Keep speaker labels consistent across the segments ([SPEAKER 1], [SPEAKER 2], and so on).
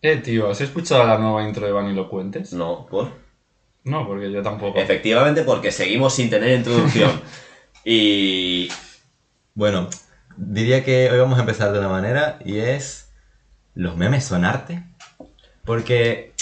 [SPEAKER 1] Eh, tío, ¿has escuchado la nueva intro de Vanilocuentes?
[SPEAKER 2] No, ¿por?
[SPEAKER 1] No, porque yo tampoco.
[SPEAKER 2] Efectivamente, porque seguimos sin tener introducción. y...
[SPEAKER 3] Bueno, diría que hoy vamos a empezar de una manera y es... ¿Los memes son arte? Porque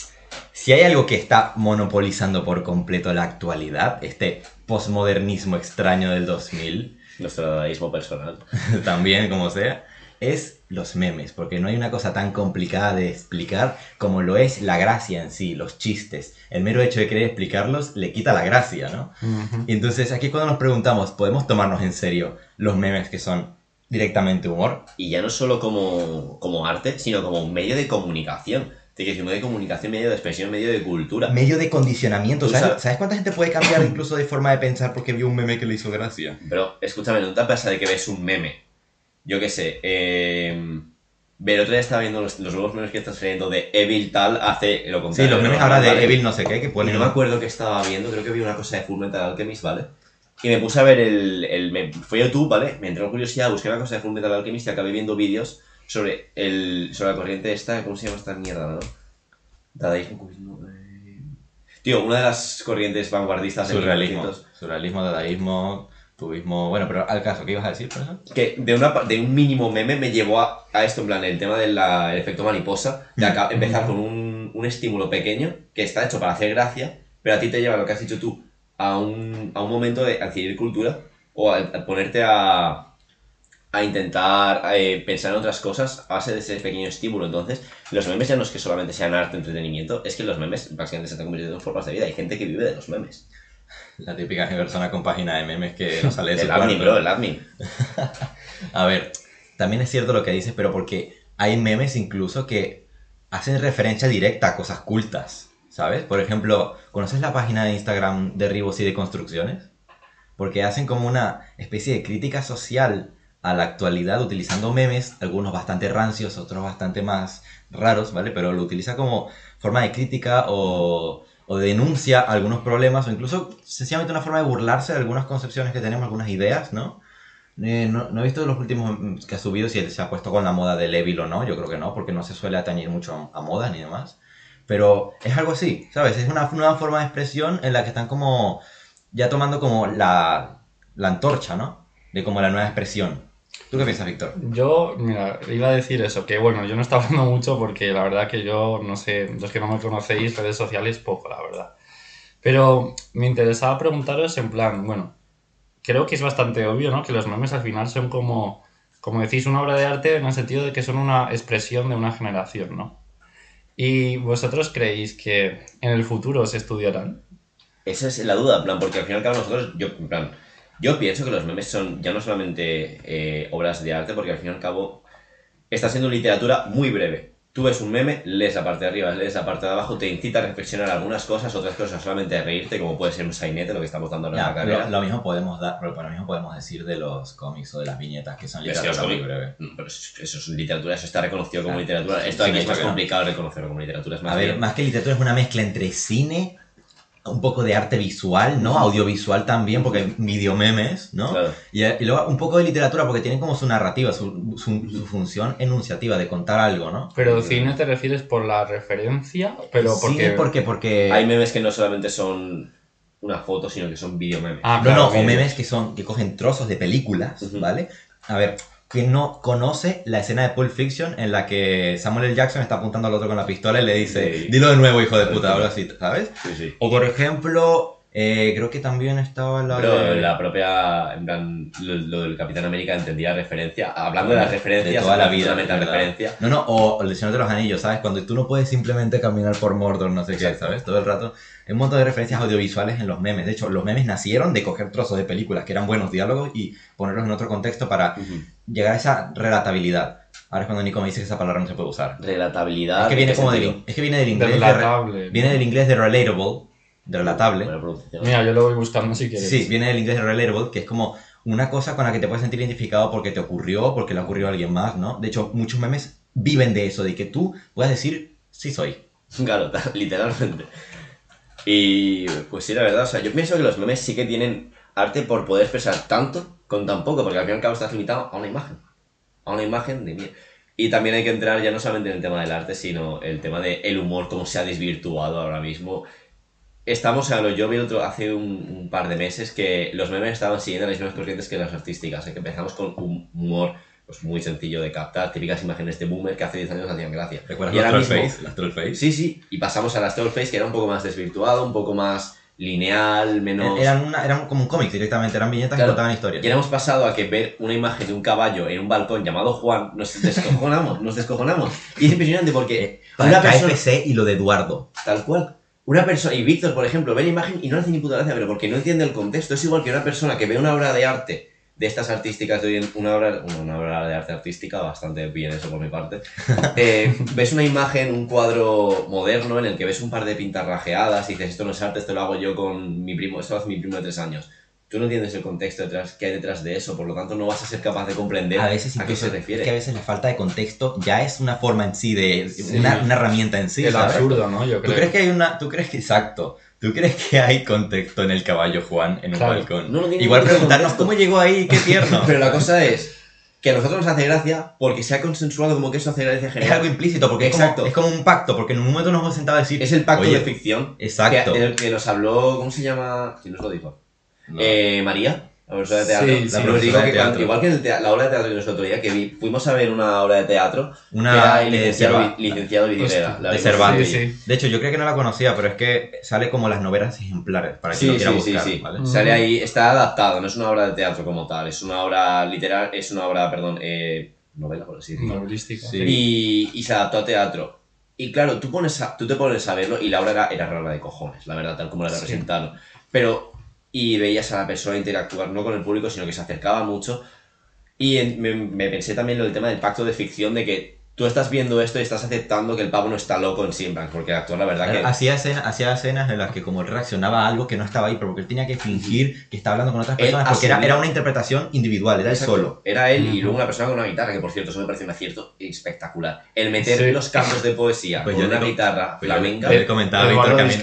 [SPEAKER 3] si hay algo que está monopolizando por completo la actualidad, este posmodernismo extraño del 2000,
[SPEAKER 2] Nuestro dadaísmo personal.
[SPEAKER 3] también como sea, es los memes, porque no hay una cosa tan complicada de explicar como lo es la gracia en sí, los chistes. El mero hecho de querer explicarlos le quita la gracia, ¿no?
[SPEAKER 1] Ujú.
[SPEAKER 3] Y entonces aquí cuando nos preguntamos, ¿podemos tomarnos en serio los memes que son directamente humor?
[SPEAKER 2] Y ya no solo como, como arte, sino como un medio de comunicación. Te quiero decir, un medio de comunicación, medio de expresión, medio de cultura.
[SPEAKER 3] Medio de condicionamiento, ¿sabes?
[SPEAKER 2] sabes-
[SPEAKER 3] ¿Sabes cuánta gente puede cambiar incluso de forma de pensar porque vio un meme que le hizo gracia?
[SPEAKER 2] Pero escúchame, ¿no te pasa de que ves un meme? Yo qué sé, eh... El otro día estaba viendo los, los nuevos memes que están saliendo de Evil tal hace lo
[SPEAKER 3] Sí,
[SPEAKER 2] contrario.
[SPEAKER 3] los memes ahora de
[SPEAKER 2] Vale.
[SPEAKER 3] Evil no sé qué, que ponen...
[SPEAKER 2] no me acuerdo que estaba viendo, creo que vi una cosa de Fullmetal Alchemist, ¿vale? Y me puse a ver el... el me a YouTube, ¿vale? Me entró en curiosidad, busqué una cosa de Fullmetal Alchemist y acabé viendo vídeos sobre, el, sobre la corriente esta, ¿cómo se llama esta mierda, no? Dadaísmo, cubismo... eh, Tío, una de las corrientes vanguardistas
[SPEAKER 3] Surrealismo.
[SPEAKER 2] 1900,
[SPEAKER 3] Surrealismo, dadaísmo, tubismo... Bueno, pero al caso, ¿qué ibas a decir, por eso?
[SPEAKER 2] que de, una, de un mínimo meme me llevó a, a esto, en plan, el tema del efecto mariposa, de acá- empezar con un, un estímulo pequeño que está hecho para hacer gracia, pero a ti te lleva lo que has dicho tú a un, a un momento de adquirir cultura o a, a ponerte a, a intentar eh, pensar en otras cosas a base de ese pequeño estímulo. Entonces, los memes ya no es que solamente sean arte, entretenimiento, es que los memes básicamente se están convirtiendo en formas de vida. Hay gente que vive de los memes.
[SPEAKER 3] La típica persona con página de memes que no sale de su
[SPEAKER 2] El admin, bro, el admin.
[SPEAKER 3] A ver, también es cierto lo que dices, pero porque hay memes incluso que hacen referencia directa a cosas cultas, ¿sabes? Por ejemplo, ¿conoces la página de Instagram de Ribos y de Construcciones? Porque hacen como una especie de crítica social a la actualidad utilizando memes, algunos bastante rancios, otros bastante más raros, ¿vale? Pero lo utiliza como forma de crítica o, o de denuncia algunos problemas o incluso sencillamente una forma de burlarse de algunas concepciones que tenemos, algunas ideas, ¿no? Eh, no, no he visto los últimos mm, que ha subido si se ha puesto con la moda del Evil o no, yo creo que no, porque no se suele atañir mucho a, a moda ni demás. Pero es algo así, ¿sabes? Es una nueva forma de expresión en la que están como ya tomando como la, la antorcha, ¿no? De como la nueva expresión. ¿Tú qué piensas, Víctor?
[SPEAKER 1] Yo, mira, iba a decir eso, que bueno, yo no estaba hablando mucho porque la verdad que yo, no sé, los que no me conocéis, redes sociales, poco, la verdad. Pero me interesaba preguntaros en plan, bueno, creo que es bastante obvio, ¿no? Que los memes al final son como, como decís, una obra de arte en el sentido de que son una expresión de una generación, ¿no? ¿Y vosotros creéis que en el futuro se estudiarán?
[SPEAKER 2] Esa es la duda, en plan, porque al final cada nosotros, yo, en plan, yo pienso que los memes son ya no solamente eh, obras de arte, porque al fin y al cabo está siendo literatura muy breve. Tú ves un meme, lees la parte de arriba, lees la parte de abajo, te incita a reflexionar algunas cosas, otras cosas solamente a reírte, como puede ser un sainete, lo que estamos dando ahora en la carrera.
[SPEAKER 3] lo, lo mismo podemos dar, lo mismo podemos decir de los cómics o de las viñetas que son
[SPEAKER 2] Es que
[SPEAKER 3] literatura muy breve.
[SPEAKER 2] Mm, Pero eso, eso es literatura, eso está reconocido como
[SPEAKER 3] Ah,
[SPEAKER 2] literatura. Esto
[SPEAKER 3] sí,
[SPEAKER 2] aquí es más complicado reconocerlo como literatura. Es más
[SPEAKER 3] A ver,
[SPEAKER 2] bien-
[SPEAKER 3] más que literatura es una mezcla entre cine, un poco de arte visual, ¿no? Audiovisual también, porque videomemes, ¿no?
[SPEAKER 2] Claro.
[SPEAKER 3] Y, y luego un poco de literatura porque tiene como su narrativa, su, su- su función enunciativa de contar algo, ¿no?
[SPEAKER 1] Pero cine te refieres por la referencia, pero porque...
[SPEAKER 3] Cine porque, porque...
[SPEAKER 2] Hay memes que no solamente son una foto, sino que son videomemes.
[SPEAKER 1] Ah,
[SPEAKER 3] no,
[SPEAKER 1] claro,
[SPEAKER 3] no, o
[SPEAKER 1] que-
[SPEAKER 3] memes que son, que cogen trozos de películas. ¿vale? A ver, que no conoce la escena de Pulp Fiction en la que Samuel L. Jackson está apuntando al otro con la pistola y le dice,
[SPEAKER 2] Sí.
[SPEAKER 3] dilo de nuevo, hijo de puta, algo así, ¿sabes?
[SPEAKER 2] Sí, sí.
[SPEAKER 3] O por ejemplo, eh, creo que también estaba la
[SPEAKER 2] Pero
[SPEAKER 3] de...
[SPEAKER 2] la propia, en plan, lo, lo del Capitán América entendía referencia. Hablando de las referencias,
[SPEAKER 3] de toda la vida, ¿verdad?
[SPEAKER 2] referencia.
[SPEAKER 3] No, no, o el Señor de los Anillos, ¿sabes? Cuando tú no puedes simplemente caminar por Mordor, no sé qué,
[SPEAKER 2] Exacto.
[SPEAKER 3] ¿sabes? Todo el rato. Hay un montón de referencias audiovisuales en los memes. De hecho, los memes nacieron de coger trozos de películas que eran buenos diálogos y ponerlos en otro contexto para
[SPEAKER 2] Ujú.
[SPEAKER 3] llegar a esa relatabilidad. Ahora es cuando Nico me dice que esa palabra no se puede usar.
[SPEAKER 2] Relatabilidad.
[SPEAKER 3] Es que viene
[SPEAKER 2] ¿en qué
[SPEAKER 3] como del, es que viene del inglés de,
[SPEAKER 1] Relatable.
[SPEAKER 3] viene del inglés de relatable, relatable.
[SPEAKER 1] Mira, yo lo voy buscando si quieres.
[SPEAKER 3] Sí, viene del inglés de relatable, que es como una cosa con la que te puedes sentir identificado porque te ocurrió, porque le ocurrió a alguien más, ¿no? De hecho, muchos memes viven de eso, de que tú puedas decir, sí soy.
[SPEAKER 2] Claro, literalmente. Y pues sí, la verdad, o sea, yo pienso que los memes sí que tienen arte por poder expresar tanto con tan poco, porque al fin y al cabo estás limitado a una imagen. A una imagen de mí. Y también hay que entrar ya no solamente en el tema del arte, sino el tema del el humor, cómo se ha desvirtuado ahora mismo. Estamos, a lo yo vi otro, hace un, un par de meses que los memes estaban siguiendo las mismas corrientes que las artísticas, que empezamos con un humor pues, muy sencillo de captar, típicas imágenes de boomer que hace 10 años hacían gracia.
[SPEAKER 3] ¿Recuerdas
[SPEAKER 2] Y
[SPEAKER 3] las
[SPEAKER 2] ahora mismo-
[SPEAKER 3] Las trollface.
[SPEAKER 2] Sí, sí, y pasamos a las Trollface que era un poco más desvirtuado, un poco más lineal, menos...
[SPEAKER 3] Eran, una, eran como un cómic directamente, eran viñetas
[SPEAKER 2] Claro.
[SPEAKER 3] que contaban historias.
[SPEAKER 2] Y hemos pasado a que ver una imagen de un caballo en un balcón llamado Juan, nos descojonamos, nos descojonamos. Y es impresionante porque
[SPEAKER 3] Eh, para
[SPEAKER 2] una persona...
[SPEAKER 3] KFC y lo de Eduardo.
[SPEAKER 2] Tal cual. Una persona, y Víctor, por ejemplo, ve la imagen y no le hace ni puta gracia, pero porque no entiende el contexto. Es igual que una persona que ve una obra de arte de estas artísticas de hoy en una obra, una obra de arte artística, bastante bien eso por mi parte. Eh, ves una imagen, un cuadro moderno en el que ves un par de pintas rajeadas y dices, esto no es arte, esto lo hago yo con mi primo, esto lo hace mi primo de tres años. Tú no entiendes el contexto detrás, que hay detrás de eso, por lo tanto no vas a ser capaz de comprender
[SPEAKER 3] A veces
[SPEAKER 2] a qué se refiere.
[SPEAKER 3] es que a veces la falta de contexto ya es una forma en sí de
[SPEAKER 1] Sí.
[SPEAKER 3] una, una herramienta en sí,
[SPEAKER 1] el
[SPEAKER 3] ¿sabes?
[SPEAKER 1] absurdo, ¿no? Yo
[SPEAKER 3] ¿Tú
[SPEAKER 1] creo.
[SPEAKER 3] crees que hay una tú crees que exacto? ¿Tú crees que hay contexto en el caballo Juan en un
[SPEAKER 1] Claro.
[SPEAKER 3] balcón?
[SPEAKER 2] No, no
[SPEAKER 3] Igual preguntarnos
[SPEAKER 2] contexto.
[SPEAKER 3] cómo llegó ahí, qué tierno.
[SPEAKER 2] Pero la cosa es que a nosotros nos hace gracia porque se ha consensuado como que eso hace gracia en
[SPEAKER 3] es
[SPEAKER 2] general.
[SPEAKER 3] algo implícito porque es como,
[SPEAKER 2] Exacto.
[SPEAKER 3] es como un pacto, porque en un momento nos hemos sentado a decir
[SPEAKER 2] Es el pacto
[SPEAKER 3] "Oye,
[SPEAKER 2] de ficción
[SPEAKER 3] Exacto.
[SPEAKER 2] que, del que nos habló, ¿cómo se llama? Si no os lo dijo.
[SPEAKER 3] No.
[SPEAKER 2] Eh, María, la profesora de teatro.
[SPEAKER 1] Sí,
[SPEAKER 2] La
[SPEAKER 1] sí,
[SPEAKER 2] profesora
[SPEAKER 3] de
[SPEAKER 2] que
[SPEAKER 3] teatro.
[SPEAKER 2] cuando- igual que el tea- la obra de teatro que nos otro día, que vi- fuimos a ver una obra de teatro,
[SPEAKER 3] Una
[SPEAKER 2] que era el
[SPEAKER 3] de
[SPEAKER 2] licenciado, Vidiguera.
[SPEAKER 1] Hostia,
[SPEAKER 2] la
[SPEAKER 3] de Cervantes.
[SPEAKER 1] Sí, sí.
[SPEAKER 3] De hecho, yo creo que no la conocía, pero es que sale como las novelas ejemplares para quien
[SPEAKER 2] Sí,
[SPEAKER 3] lo quiera buscar,
[SPEAKER 2] sí.
[SPEAKER 3] ¿vale?
[SPEAKER 1] Mm.
[SPEAKER 2] Sale ahí, está adaptado, no es una obra de teatro como tal, es una obra literal, es una obra, perdón, eh, novela, por así decirlo.
[SPEAKER 1] Novelística.
[SPEAKER 3] Sí.
[SPEAKER 2] y, y se adaptó a teatro. Y claro, tú, pones a- tú te pones a verlo y la obra era, era rara de cojones, la verdad, tal como la
[SPEAKER 1] Sí.
[SPEAKER 2] representaron. Pero, y veías a la persona interactuar no con el público, sino que se acercaba mucho. Y me, me pensé también en el tema del pacto de ficción, de que tú estás viendo esto y estás aceptando que el pavo no está loco en sí, porque el actor, la verdad, que...
[SPEAKER 3] Hacía, escena- hacía escenas en las que como él reaccionaba a algo que no estaba ahí, pero porque él tenía que fingir que estaba hablando con otras
[SPEAKER 2] Él
[SPEAKER 3] personas, porque era, era una interpretación individual, era él
[SPEAKER 2] Exacto.
[SPEAKER 3] solo.
[SPEAKER 2] Era él y luego una persona con una guitarra, que por cierto, eso me parece un acierto espectacular. El meter
[SPEAKER 1] Sí.
[SPEAKER 2] los cantos de poesía
[SPEAKER 3] Pues
[SPEAKER 2] con
[SPEAKER 3] yo
[SPEAKER 2] una
[SPEAKER 3] digo-
[SPEAKER 2] guitarra
[SPEAKER 3] Pues yo
[SPEAKER 2] flamenca.
[SPEAKER 3] le comentaba a Víctor que a mí,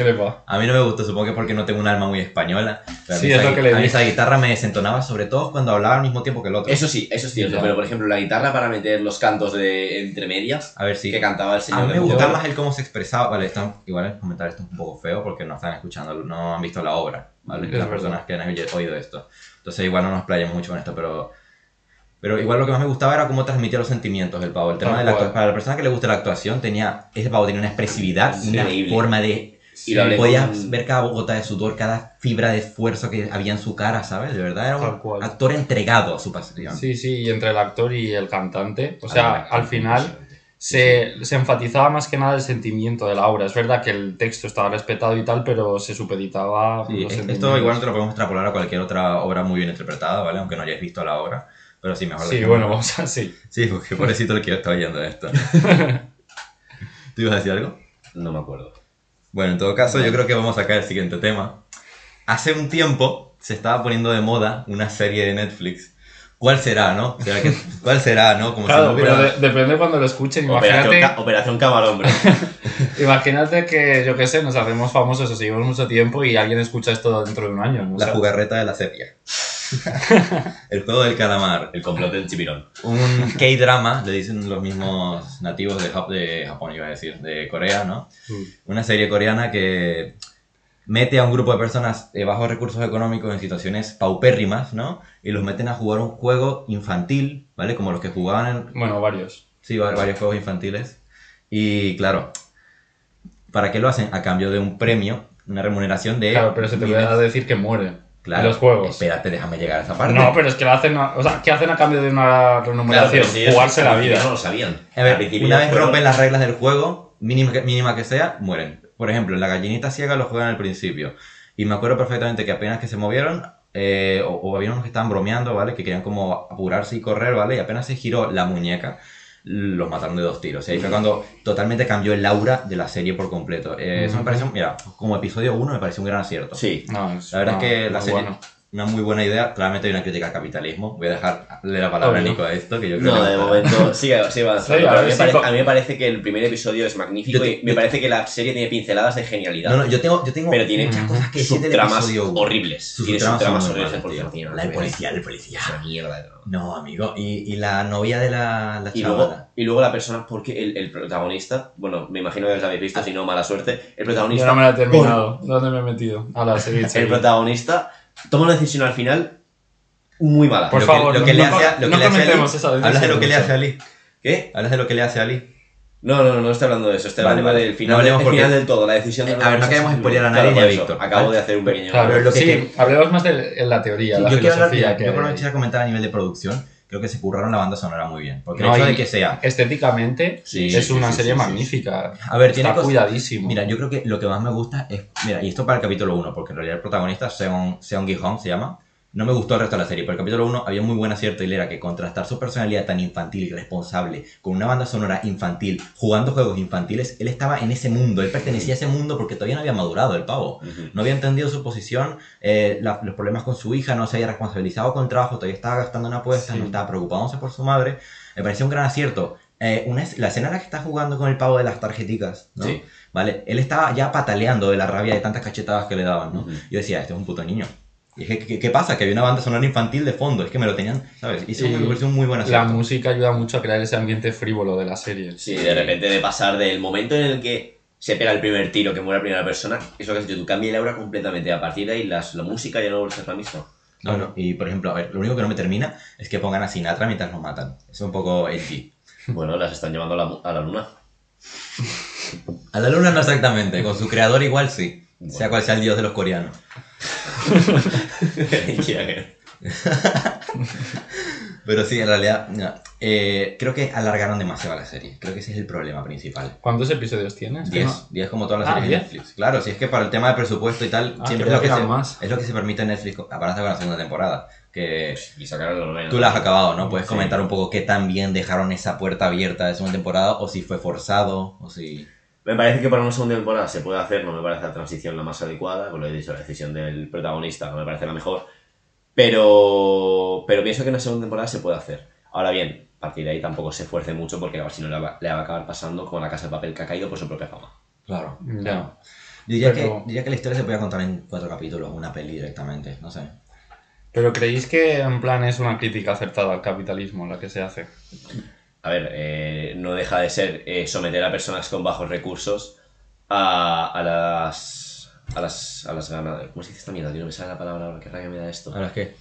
[SPEAKER 3] a mí no me gustó, supongo que porque no tengo un alma muy española. pero a mí
[SPEAKER 1] Sí,
[SPEAKER 3] esa
[SPEAKER 1] es lo
[SPEAKER 3] gui-
[SPEAKER 1] que le
[SPEAKER 3] a mí esa guitarra me desentonaba, sobre todo cuando hablaba al mismo tiempo que el otro.
[SPEAKER 2] Eso sí, eso es cierto,
[SPEAKER 1] Ya.
[SPEAKER 2] pero por ejemplo, la guitarra para meter los cantos de entre medias
[SPEAKER 3] A ver si...
[SPEAKER 2] que cantaba el
[SPEAKER 3] A
[SPEAKER 2] señor
[SPEAKER 3] mí me
[SPEAKER 2] de
[SPEAKER 3] gustaba más el cómo se expresaba. Vale, están, igual el comentario esto es un poco feo porque no están escuchando, no han visto la obra, ¿vale? Las personas que han oído esto. Entonces igual no nos playamos mucho con esto, pero... Pero igual lo que más me gustaba era cómo transmitía los sentimientos del pavo. El tema de la Para la persona que le gusta la actuación, tenía, ese pavo tenía una expresividad, una
[SPEAKER 2] Increíble.
[SPEAKER 3] forma de...
[SPEAKER 2] Y lo hablé
[SPEAKER 3] Podías
[SPEAKER 2] con-
[SPEAKER 3] ver cada gota de sudor, cada fibra de esfuerzo que había en su cara, ¿sabes? De verdad era un actor entregado a su pasión.
[SPEAKER 1] Sí, sí, y entre el actor y el cantante. O
[SPEAKER 3] Ah,
[SPEAKER 1] sea, al final se, se enfatizaba más que nada el sentimiento de la obra. Es verdad que el texto estaba respetado y tal, pero se supeditaba
[SPEAKER 3] Sí,
[SPEAKER 1] los
[SPEAKER 3] es-
[SPEAKER 1] sentimientos.
[SPEAKER 3] esto igual no te lo podemos extrapolar a cualquier otra obra muy bien interpretada, ¿vale? Aunque no hayáis visto la obra. Pero sí, mejor
[SPEAKER 1] Sí,
[SPEAKER 3] dejémoslo.
[SPEAKER 1] bueno, vamos así.
[SPEAKER 3] Sí, porque pobrecito el que está oyendo esto. ¿Tú ibas a decir algo?
[SPEAKER 2] No me acuerdo.
[SPEAKER 3] Bueno, en todo caso, yo creo que vamos a sacar el siguiente tema. Hace un tiempo se estaba poniendo de moda una serie de Netflix. ¿Cuál será, no? ¿Será que- ¿Cuál será, no? Como si
[SPEAKER 1] Claro,
[SPEAKER 3] no hubiera-
[SPEAKER 1] pero de- depende cuando lo escuchen.
[SPEAKER 2] Operación,
[SPEAKER 1] Imagínate,
[SPEAKER 2] Ca- Operación Camarón, bro.
[SPEAKER 1] imagínate que, yo qué sé, nos hacemos famosos o seguimos mucho tiempo y alguien escucha esto dentro de un año.
[SPEAKER 3] La jugarreta de la sepia. El juego del calamar.
[SPEAKER 2] El complot del chipirón.
[SPEAKER 3] un K-drama, le dicen los mismos nativos de, Jap- de Japón, iba a decir, de Corea, ¿no?
[SPEAKER 1] Mm.
[SPEAKER 3] Una serie coreana que mete a un grupo de personas de bajos recursos económicos en situaciones paupérrimas, ¿no? Y los meten a jugar un juego infantil, ¿vale? Como los que jugaban en...
[SPEAKER 1] Bueno, varios.
[SPEAKER 3] Sí, va- varios juegos infantiles. Y claro, ¿para qué lo hacen? A cambio de un premio, una remuneración de...
[SPEAKER 1] Claro, pero se te
[SPEAKER 3] miles-
[SPEAKER 1] puede decir que mueren
[SPEAKER 3] Claro,
[SPEAKER 1] en los juegos.
[SPEAKER 3] Espérate, déjame llegar a esa parte.
[SPEAKER 1] No, pero es que lo hacen, a- o sea, ¿qué hacen a cambio de una remuneración?
[SPEAKER 2] ellos
[SPEAKER 1] Jugarse la vida.
[SPEAKER 2] No lo sabían.
[SPEAKER 3] A ver, una vez
[SPEAKER 2] fueron-
[SPEAKER 3] rompen las reglas del juego, mínima que, mínima que sea, mueren. Por ejemplo, la gallinita ciega lo juegan al principio. Y me acuerdo perfectamente que apenas que se movieron, eh, o, o había unos que estaban bromeando, ¿vale? Que querían como apurarse y correr, ¿vale? Y apenas se giró la muñeca, los mataron de dos tiros. Y ahí fue cuando totalmente cambió el aura de la serie por completo. Eh, Eso me
[SPEAKER 1] Ujú.
[SPEAKER 3] pareció, mira, como episodio 1 me pareció un gran acierto.
[SPEAKER 2] Sí.
[SPEAKER 1] No, es
[SPEAKER 3] La verdad
[SPEAKER 1] no,
[SPEAKER 3] es que la serie,
[SPEAKER 1] bueno.
[SPEAKER 3] Una muy buena idea. Claramente hay una crítica al capitalismo. Voy a dejarle la palabra
[SPEAKER 1] Obvio.
[SPEAKER 3] a Nico a esto, que yo creo
[SPEAKER 2] No,
[SPEAKER 3] que
[SPEAKER 2] de momento sigue, sigue avanzando.
[SPEAKER 1] Sí, a
[SPEAKER 2] pero a, mí me
[SPEAKER 1] si
[SPEAKER 2] pare-
[SPEAKER 1] co-
[SPEAKER 2] a mí me parece que el primer episodio es magnífico
[SPEAKER 3] Yo te-
[SPEAKER 2] y me
[SPEAKER 3] yo-
[SPEAKER 2] parece que la serie tiene pinceladas de genialidad.
[SPEAKER 3] No, no, yo tengo, yo tengo
[SPEAKER 2] pero tiene
[SPEAKER 3] muchas cosas que
[SPEAKER 2] subtramas horribles.
[SPEAKER 3] Sus
[SPEAKER 2] tiene
[SPEAKER 3] subtramas
[SPEAKER 2] horribles
[SPEAKER 3] tío, La
[SPEAKER 2] no,
[SPEAKER 3] policía, el policía.
[SPEAKER 2] Esa mierda.
[SPEAKER 3] No, amigo. Y, y la novia de la, la
[SPEAKER 2] Y luego, y luego la persona, porque el, el protagonista, bueno, me imagino que os habéis visto, si no, mala suerte, el
[SPEAKER 1] Yo
[SPEAKER 2] protagonista,
[SPEAKER 1] no me la he terminado. ¿Dónde me he metido? A la serie.
[SPEAKER 2] el protagonista toma una decisión al final muy mala.
[SPEAKER 1] Por
[SPEAKER 3] Lo que-
[SPEAKER 1] favor,
[SPEAKER 3] lo que
[SPEAKER 1] no-
[SPEAKER 3] le
[SPEAKER 1] no-
[SPEAKER 3] hace a- lo
[SPEAKER 1] no
[SPEAKER 3] que le hace a Ali-
[SPEAKER 1] comentemos esa decisión.
[SPEAKER 3] Hablas de lo que le hace a Ali.
[SPEAKER 2] ¿Qué?
[SPEAKER 3] Hablas de lo que le hace a Ali.
[SPEAKER 2] No, no, no, no estoy hablando de eso, estoy
[SPEAKER 3] Vale,
[SPEAKER 2] hablando
[SPEAKER 3] vale.
[SPEAKER 2] del final,
[SPEAKER 3] No hablemos
[SPEAKER 2] el final del todo, la decisión del
[SPEAKER 3] A ver, no queremos spoilear a
[SPEAKER 2] claro,
[SPEAKER 3] nadie ni a
[SPEAKER 2] eso,
[SPEAKER 3] Víctor,
[SPEAKER 2] Acabo
[SPEAKER 3] ¿vale?
[SPEAKER 2] de hacer un pequeño...
[SPEAKER 1] Claro,
[SPEAKER 3] Pero lo que
[SPEAKER 1] sí,
[SPEAKER 3] que-
[SPEAKER 1] hablemos más de en la teoría,
[SPEAKER 3] Sí,
[SPEAKER 1] la
[SPEAKER 3] yo quiero hablar,
[SPEAKER 1] que
[SPEAKER 3] yo lo que quisiera comentar a nivel de producción, creo que se curraron la banda sonora muy bien. Porque el
[SPEAKER 1] No,
[SPEAKER 3] hecho
[SPEAKER 1] y
[SPEAKER 3] de que sea.
[SPEAKER 1] estéticamente
[SPEAKER 2] Sí,
[SPEAKER 1] es
[SPEAKER 2] sí,
[SPEAKER 1] una
[SPEAKER 2] sí,
[SPEAKER 1] serie magnífica.
[SPEAKER 3] A ver, tiene
[SPEAKER 1] Está
[SPEAKER 3] cosas-
[SPEAKER 1] cuidadísimo.
[SPEAKER 3] Mira, yo creo que lo que más me gusta es. Mira, y esto para el capítulo 1, porque en realidad el protagonista, Seon, Seon Gi-hong se llama. No me gustó el resto de la serie, pero el capítulo 1 había muy buen acierto y era que contrastar su personalidad tan infantil y responsable con una banda sonora infantil, jugando juegos infantiles, él estaba en ese mundo, él pertenecía a ese mundo porque todavía no había madurado el pavo. No había entendido su posición, eh, la- los problemas con su hija, no se había responsabilizado con el trabajo, todavía estaba gastando en apuestas,
[SPEAKER 1] Sí.
[SPEAKER 3] no estaba preocupándose por su madre. Me pareció un gran acierto. Eh, una la escena en la que está jugando con el pavo de las tarjeticas, ¿no?
[SPEAKER 2] Sí.
[SPEAKER 3] ¿Vale? Él estaba ya pataleando de la rabia de tantas cachetadas que le daban, ¿no? Yo decía, este es un puto niño. Y dije, ¿qué, qué pasa? Que había una banda sonora infantil de fondo, es que me lo tenían, ¿sabes? Y eso me pareció muy buen
[SPEAKER 1] La música ayuda mucho a crear ese ambiente frívolo de la serie.
[SPEAKER 2] Sí, de repente de pasar del momento en el que se pega el primer tiro, que muere la primera persona, eso que has dicho tú, cambia el aura completamente. A partir de ahí las, la música ya no vuelve a ser la misma.
[SPEAKER 3] No, no, y por ejemplo, a ver, lo único que no me termina es que pongan a Sinatra mientras lo matan. Es un poco edgy.
[SPEAKER 2] Bueno, las están llevando a la, a la luna.
[SPEAKER 3] A la luna no exactamente, con su creador igual sí.
[SPEAKER 2] Bueno.
[SPEAKER 3] Sea cual sea el dios de los coreanos. Pero sí, en realidad, no. Eh, creo que alargaron demasiado la serie. Creo que ese es el problema principal.
[SPEAKER 1] ¿Cuántos episodios tienes? Que
[SPEAKER 3] 10,
[SPEAKER 1] no-
[SPEAKER 3] 10 como todas las
[SPEAKER 1] Ah,
[SPEAKER 3] series de
[SPEAKER 1] 10.
[SPEAKER 3] Netflix. Claro, si es que para el tema de presupuesto y tal,
[SPEAKER 1] Ah,
[SPEAKER 3] siempre es lo, que
[SPEAKER 1] que
[SPEAKER 3] se,
[SPEAKER 1] más.
[SPEAKER 3] es lo que se permite en Netflix. Aparte con la segunda temporada. Que
[SPEAKER 2] Y sacaron
[SPEAKER 3] tú la has acabado, ¿no? Puedes
[SPEAKER 2] Sí.
[SPEAKER 3] comentar un poco qué tan bien dejaron esa puerta abierta de segunda temporada o si fue forzado o si...
[SPEAKER 2] Me parece que para una segunda temporada se puede hacer, no me parece la transición la más adecuada, como lo he dicho, la decisión del protagonista no me parece la mejor, pero, pero pienso que en una segunda temporada se puede hacer. Ahora bien, a partir de ahí tampoco se esfuerce mucho porque si no le va, le va a acabar pasando como la casa de papel que ha caído por su propia fama.
[SPEAKER 3] Claro.
[SPEAKER 1] Ya.
[SPEAKER 3] Diría,
[SPEAKER 1] Pero-
[SPEAKER 3] que, diría que la historia se podía contar en cuatro capítulos, una peli directamente, no sé.
[SPEAKER 1] Pero ¿creéis que en plan es una crítica acertada al capitalismo la que se hace?
[SPEAKER 2] A ver, eh, no deja de ser eh, someter a personas con bajos recursos a, a las... A las, a las ganas. ¿Cómo se dice esta mierda? Tío, no me sale la palabra ahora. ¿Qué rabia me da esto?
[SPEAKER 3] Ahora es que...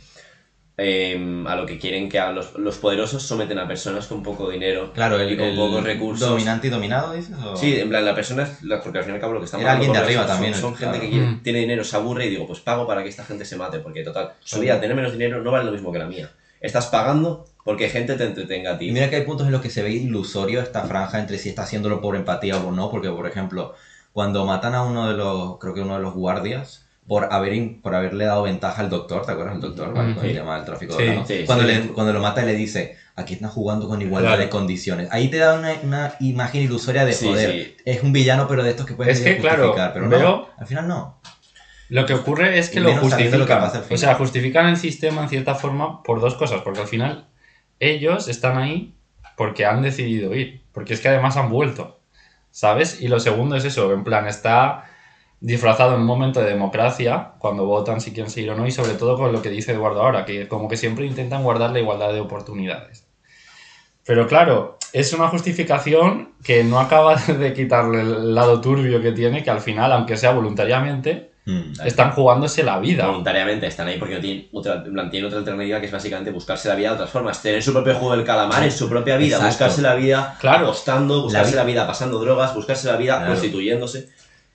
[SPEAKER 2] eh, a lo que quieren que hagan los, los poderosos someten a personas con poco dinero
[SPEAKER 3] Claro, el,
[SPEAKER 2] y con
[SPEAKER 3] el
[SPEAKER 2] pocos recursos.
[SPEAKER 3] dominante y dominado, dices. o-
[SPEAKER 2] Sí, en plan, la persona la- porque al fin y al cabo lo que estamos
[SPEAKER 3] Era alguien de arriba
[SPEAKER 2] son-
[SPEAKER 3] también,
[SPEAKER 2] Son,
[SPEAKER 3] claro.
[SPEAKER 2] gente que quiere-
[SPEAKER 1] Mm.
[SPEAKER 2] tiene dinero, se aburre y digo, pues pago para que esta gente se mate, porque total, su vida, tener menos dinero no vale lo mismo que la mía. Estás pagando porque gente te entretenga a ti.
[SPEAKER 3] Y mira que hay puntos en los que se ve ilusorio esta franja entre si está haciéndolo por empatía o no, porque por ejemplo, cuando matan a uno de los, creo que uno de los guardias, por haber in- por haberle dado ventaja al doctor, ¿te acuerdas del doctor?
[SPEAKER 1] Mm,
[SPEAKER 3] Cuando
[SPEAKER 1] sí.
[SPEAKER 3] el tema del tráfico
[SPEAKER 1] Sí,
[SPEAKER 3] de órganos.
[SPEAKER 2] sí,
[SPEAKER 3] cuando,
[SPEAKER 2] sí.
[SPEAKER 3] le- cuando lo mata le dice, aquí están jugando con igualdad
[SPEAKER 1] Claro.
[SPEAKER 3] de condiciones. Ahí te da una, una imagen ilusoria de
[SPEAKER 2] Sí,
[SPEAKER 3] joder.
[SPEAKER 2] sí.
[SPEAKER 3] Es un villano, pero de estos que puedes
[SPEAKER 1] Es que, claro,
[SPEAKER 3] justificar, pero
[SPEAKER 1] veo-
[SPEAKER 3] no, al final no.
[SPEAKER 1] Lo que ocurre es que
[SPEAKER 3] Y
[SPEAKER 1] lo
[SPEAKER 3] lo que
[SPEAKER 1] justifican.
[SPEAKER 3] final.
[SPEAKER 1] o sea, justifican el sistema en cierta forma por dos cosas. Porque al final ellos están ahí porque han decidido ir. Porque es que además han vuelto. ¿Sabes? Y lo segundo es eso, en plan, está disfrazado en un momento de democracia, cuando votan si quieren seguir o no, y sobre todo con lo que dice Eduardo ahora, que como que siempre intentan guardar la igualdad de oportunidades. Pero claro, es una justificación que no acaba de quitarle el lado turbio que tiene, que al final, aunque sea voluntariamente,
[SPEAKER 3] Mm,
[SPEAKER 1] están jugándose la vida.
[SPEAKER 2] Voluntariamente están ahí porque no tienen otra, en plan, tienen otra alternativa que es básicamente buscarse la vida de otras formas. Tener su propio juego del calamar en su propia vida,
[SPEAKER 3] Exacto.
[SPEAKER 2] buscarse la vida
[SPEAKER 1] Claro.
[SPEAKER 2] apostando, buscarse
[SPEAKER 3] La
[SPEAKER 2] la vida pasando drogas, buscarse la vida
[SPEAKER 3] Claro.
[SPEAKER 2] constituyéndose.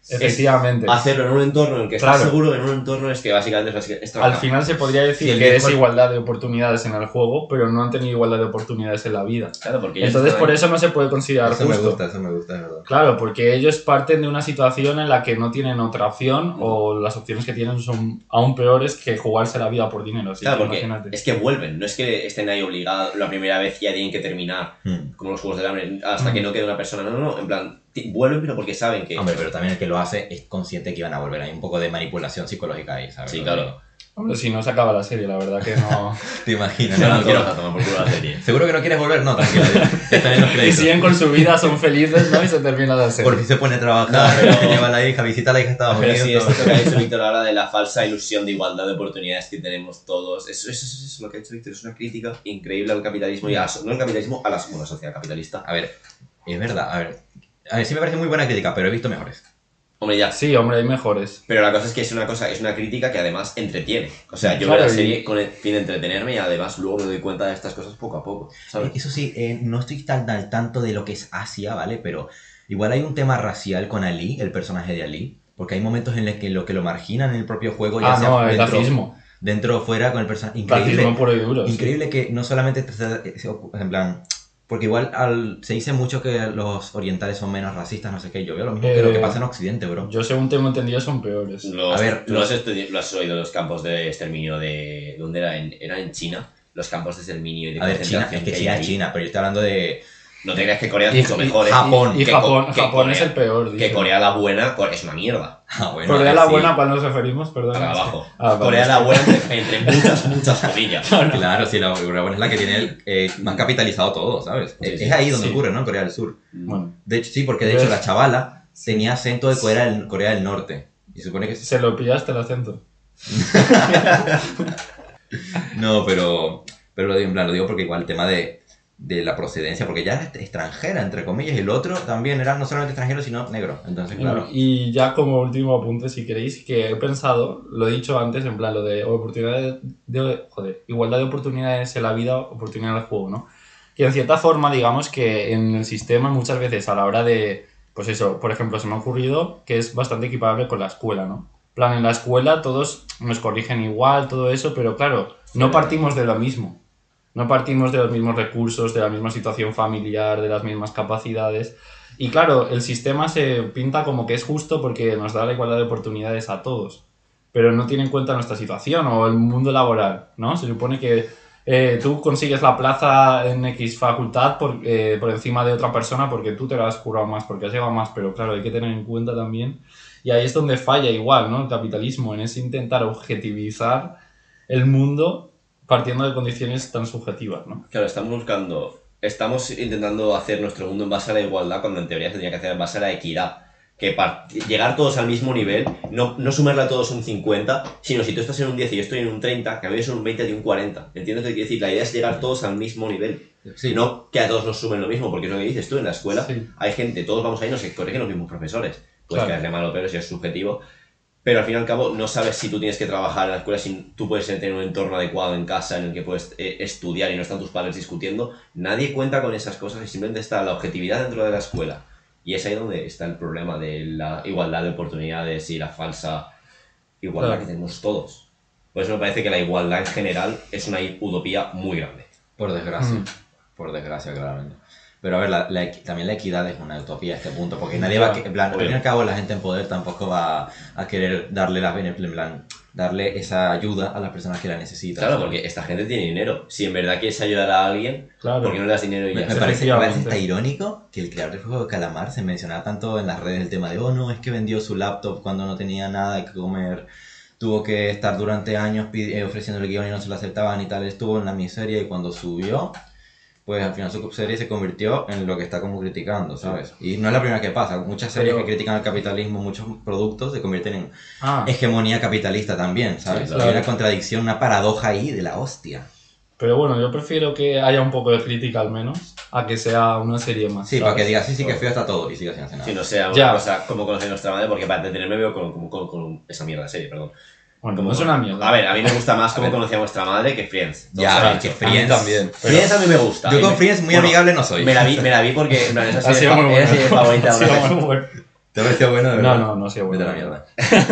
[SPEAKER 1] Efectivamente.
[SPEAKER 2] Hacerlo en un entorno en el que
[SPEAKER 1] Claro.
[SPEAKER 2] estás seguro, en un entorno es que básicamente es, básicamente- es
[SPEAKER 1] Al final se podría decir que es igualdad de oportunidades en el juego, pero no han tenido igualdad de oportunidades en la vida.
[SPEAKER 2] Claro, porque ellos
[SPEAKER 1] Entonces por eso no se puede considerar
[SPEAKER 3] Eso me
[SPEAKER 1] justo.
[SPEAKER 3] gusta, eso me gusta, es verdad.
[SPEAKER 1] Claro, porque ellos parten de una situación en la que no tienen otra opción o las opciones que tienen son aún peores que jugarse la vida por dinero. Así
[SPEAKER 2] Claro,
[SPEAKER 1] que
[SPEAKER 2] porque
[SPEAKER 1] imagínate.
[SPEAKER 2] es que vuelven, no es que estén ahí obligados la primera vez y ya tienen que terminar
[SPEAKER 3] Mm.
[SPEAKER 2] como los juegos del hambre hasta que no quede una persona. No, no, no, en plan, vuelven, pero porque saben que.
[SPEAKER 3] Hombre, pero también el que lo hace es consciente que iban a volver. Hay un poco de manipulación psicológica ahí, ¿sabes?
[SPEAKER 2] Sí, claro.
[SPEAKER 1] Hombre, si no se acaba la serie, la verdad que no.
[SPEAKER 3] Te imaginas,
[SPEAKER 2] No,
[SPEAKER 3] ¿no?
[SPEAKER 2] no quiero tomar por culo la serie.
[SPEAKER 3] ¿Seguro que no quieres volver? No, tranquilo.
[SPEAKER 1] Y siguen con su vida, son felices, ¿no? Y se termina la serie.
[SPEAKER 3] Por fin se pone a trabajar,
[SPEAKER 2] No, pero-
[SPEAKER 3] lleva a la hija, visita a la hija a Estados
[SPEAKER 2] Pero
[SPEAKER 3] Unidos.
[SPEAKER 2] sí,
[SPEAKER 3] todo.
[SPEAKER 2] esto que ha dicho Víctor ahora de la falsa ilusión de igualdad de oportunidades que tenemos todos. Eso, eso, eso, eso, lo que ha dicho Víctor es una crítica increíble al capitalismo y a no al capitalismo, a la, bueno, a la sociedad capitalista.
[SPEAKER 3] A ver, es verdad, a ver. A ver, sí me parece muy buena crítica, pero he visto mejores.
[SPEAKER 2] Hombre, ya.
[SPEAKER 1] Sí, hombre, hay mejores.
[SPEAKER 2] Pero la cosa es que es una cosa, es una crítica que además entretiene. O sea, yo
[SPEAKER 1] Claro,
[SPEAKER 2] veo la
[SPEAKER 1] y-
[SPEAKER 2] serie con el fin de entretenerme y además luego me doy cuenta de estas cosas poco a poco. ¿sabes?
[SPEAKER 3] Eso sí, eh, no estoy tan al tanto de lo que es Asia, ¿vale? Pero igual hay un tema racial con Ali, el personaje de Ali. Porque hay momentos en los que lo, que lo marginan en el propio juego, ya
[SPEAKER 1] Ah,
[SPEAKER 3] sea
[SPEAKER 1] no, el
[SPEAKER 3] dentro,
[SPEAKER 1] racismo.
[SPEAKER 3] dentro o fuera con el personaje. Increíble.
[SPEAKER 1] Racismo puro y duro. sí.
[SPEAKER 3] Increíble que no solamente se- en plan, porque igual al- se dice mucho que los orientales son menos racistas, no sé qué, yo veo lo mismo que lo que
[SPEAKER 1] Eh,
[SPEAKER 3] pasa en Occidente, bro.
[SPEAKER 1] Yo, según tengo entendido, son peores.
[SPEAKER 2] Los,
[SPEAKER 3] A ver,
[SPEAKER 2] ¿tú
[SPEAKER 3] los-
[SPEAKER 2] has, lo has oído los campos de exterminio de... ¿Dónde era? En, era en China. Los campos de exterminio y de
[SPEAKER 3] A ver, China, es que
[SPEAKER 2] hay
[SPEAKER 3] China es. China, pero yo estoy hablando de...
[SPEAKER 2] No te creas que Corea es mucho mejor.
[SPEAKER 3] Japón.
[SPEAKER 1] Y
[SPEAKER 2] que
[SPEAKER 1] Japón,
[SPEAKER 2] Co- que
[SPEAKER 1] Japón es el peor.
[SPEAKER 2] Que
[SPEAKER 1] dicen.
[SPEAKER 2] Corea la buena es una mierda.
[SPEAKER 3] Ah, bueno,
[SPEAKER 1] Corea
[SPEAKER 3] que
[SPEAKER 1] la
[SPEAKER 3] sí.
[SPEAKER 1] buena, cuando nos referimos, perdón.
[SPEAKER 2] Para abajo.
[SPEAKER 1] Ah, vale.
[SPEAKER 2] Corea la buena entre, entre muchas, muchas comillas.
[SPEAKER 3] Claro, sí, la Corea buena es la que tiene el, eh, más capitalizado todo, ¿sabes?
[SPEAKER 2] Sí,
[SPEAKER 3] es
[SPEAKER 2] sí.
[SPEAKER 3] es ahí donde
[SPEAKER 1] Sí.
[SPEAKER 3] ocurre, ¿no? En Corea del Sur.
[SPEAKER 1] Bueno,
[SPEAKER 3] De hecho, sí, porque de hecho la chavala tenía acento de Corea del, Corea del Norte. Y se supone que...
[SPEAKER 1] se lo pillaste el acento.
[SPEAKER 3] No, pero, pero lo digo en plan, lo digo porque igual el tema de, de la procedencia, porque ya es extranjera, entre comillas, y el otro también era no solamente extranjero, sino negro. Entonces, claro.
[SPEAKER 1] Y ya como último apunte, si queréis, que he pensado, lo he dicho antes, en plan, lo de oportunidades, de, joder, igualdad de oportunidades en la vida, oportunidad en el juego, ¿no? Que en cierta forma, digamos que en el sistema muchas veces a la hora de, pues eso, por ejemplo, se me ha ocurrido que es bastante equiparable con la escuela, ¿no? Plan, en la escuela todos nos corrigen igual, todo eso, pero claro, no partimos de lo mismo. No partimos de los mismos recursos, de la misma situación familiar, de las mismas capacidades. Y claro, el sistema se pinta como que es justo porque nos da la igualdad de oportunidades a todos, pero no tiene en cuenta nuestra situación o el mundo laboral, ¿no? Se supone que eh, tú consigues la plaza en X facultad por, eh, por encima de otra persona porque tú te la has currado más, porque has llegado más, pero claro, hay que tener en cuenta también, y ahí es donde falla igual, ¿no? El capitalismo, en ese intentar objetivizar el mundo partiendo de condiciones tan subjetivas, ¿no?
[SPEAKER 2] Claro, estamos buscando, estamos intentando hacer nuestro mundo en base a la igualdad cuando en teoría se tendría que hacer en base a la equidad. Que llegar todos al mismo nivel, no, no sumarle a todos un 50, sino si tú estás en un 10 y yo estoy en un 30, que a mí es un 20 y un 40. ¿Entiendes lo que quiero decir? La idea es llegar todos al mismo nivel.
[SPEAKER 3] Sí,
[SPEAKER 2] No que a todos nos sumen lo mismo, porque es lo que dices tú en la escuela.
[SPEAKER 1] Sí.
[SPEAKER 2] Hay gente, todos vamos ahí, no se corrigen los mismos profesores. Pues
[SPEAKER 1] Claro.
[SPEAKER 2] caerle mal o peor si es subjetivo. Pero al fin y al cabo no sabes si tú tienes que trabajar en la escuela, si tú puedes tener un entorno adecuado en casa en el que puedes eh, estudiar y no están tus padres discutiendo. Nadie cuenta con esas cosas y simplemente está la objetividad dentro de la escuela. Y es ahí donde está el problema de la igualdad de oportunidades y la falsa igualdad
[SPEAKER 1] Claro.
[SPEAKER 2] que tenemos todos. Por eso me parece que la igualdad en general es una utopía muy grande.
[SPEAKER 3] Por desgracia.
[SPEAKER 1] Mm.
[SPEAKER 3] Por desgracia, claramente. Pero a ver, la- la también la equidad es una utopía a este punto, porque nadie va a... En plan, al fin y al cabo, la gente en poder tampoco va a querer darle, la, bene- en plan, darle esa ayuda a las personas que la necesitan.
[SPEAKER 2] Claro,
[SPEAKER 3] ¿sabes?
[SPEAKER 2] porque esta gente tiene dinero. Si en verdad quieres ayudar a alguien,
[SPEAKER 1] Claro.
[SPEAKER 2] ¿por qué no le das dinero y
[SPEAKER 3] Me,
[SPEAKER 2] ya
[SPEAKER 3] me
[SPEAKER 2] está?
[SPEAKER 3] parece, me parece irónico que el creador del juego de Calamar se mencionaba tanto en las redes el tema de, oh no, es que vendió su laptop cuando no tenía nada que comer, tuvo que estar durante años eh, ofreciendo el guion y no se lo aceptaban y tal, estuvo en la miseria y cuando subió, pues al final su serie se convirtió en lo que está como criticando, ¿sabes? Y no es la primera que pasa, muchas series
[SPEAKER 1] Pero-
[SPEAKER 3] que critican el capitalismo, muchos productos se convierten en
[SPEAKER 1] Ah,
[SPEAKER 3] hegemonía capitalista también, ¿sabes?
[SPEAKER 2] Sí,
[SPEAKER 3] Hay
[SPEAKER 1] claro.
[SPEAKER 3] una contradicción, una paradoja ahí de la hostia.
[SPEAKER 1] pero bueno, yo prefiero que haya un poco de crítica al menos a que sea una serie más.
[SPEAKER 3] Sí,
[SPEAKER 1] ¿sabes?
[SPEAKER 3] para que digas, sí, sí, que feo está todo y siga sin hacer nada.
[SPEAKER 2] Si no sea una
[SPEAKER 1] Ya.
[SPEAKER 2] cosa como conocer nuestra madre, porque para entretenerme veo con, con- con- con esa mierda de serie, perdón.
[SPEAKER 1] Bueno,
[SPEAKER 2] Como-
[SPEAKER 1] no es una mierda.
[SPEAKER 2] A ver, a mí me gusta más
[SPEAKER 3] ver.
[SPEAKER 2] conocía a vuestra madre que Friends. Todo
[SPEAKER 3] Ya,
[SPEAKER 2] se
[SPEAKER 3] es que. Friends...
[SPEAKER 1] también.
[SPEAKER 2] Friends a mí me gusta.
[SPEAKER 3] Yo con
[SPEAKER 2] me-
[SPEAKER 3] Friends muy
[SPEAKER 2] bueno,
[SPEAKER 3] amigable no soy.
[SPEAKER 2] Me la vi, me la vi porque en plan, esa
[SPEAKER 1] Ha
[SPEAKER 2] serie,
[SPEAKER 1] sido muy
[SPEAKER 2] era
[SPEAKER 1] bueno.
[SPEAKER 2] serie favorita
[SPEAKER 1] Ha sido muy bueno.
[SPEAKER 3] ¿Te ha parecido bueno? de
[SPEAKER 1] No,
[SPEAKER 3] verdad?
[SPEAKER 1] no, no ha sido
[SPEAKER 3] Vete
[SPEAKER 1] bueno.
[SPEAKER 3] a la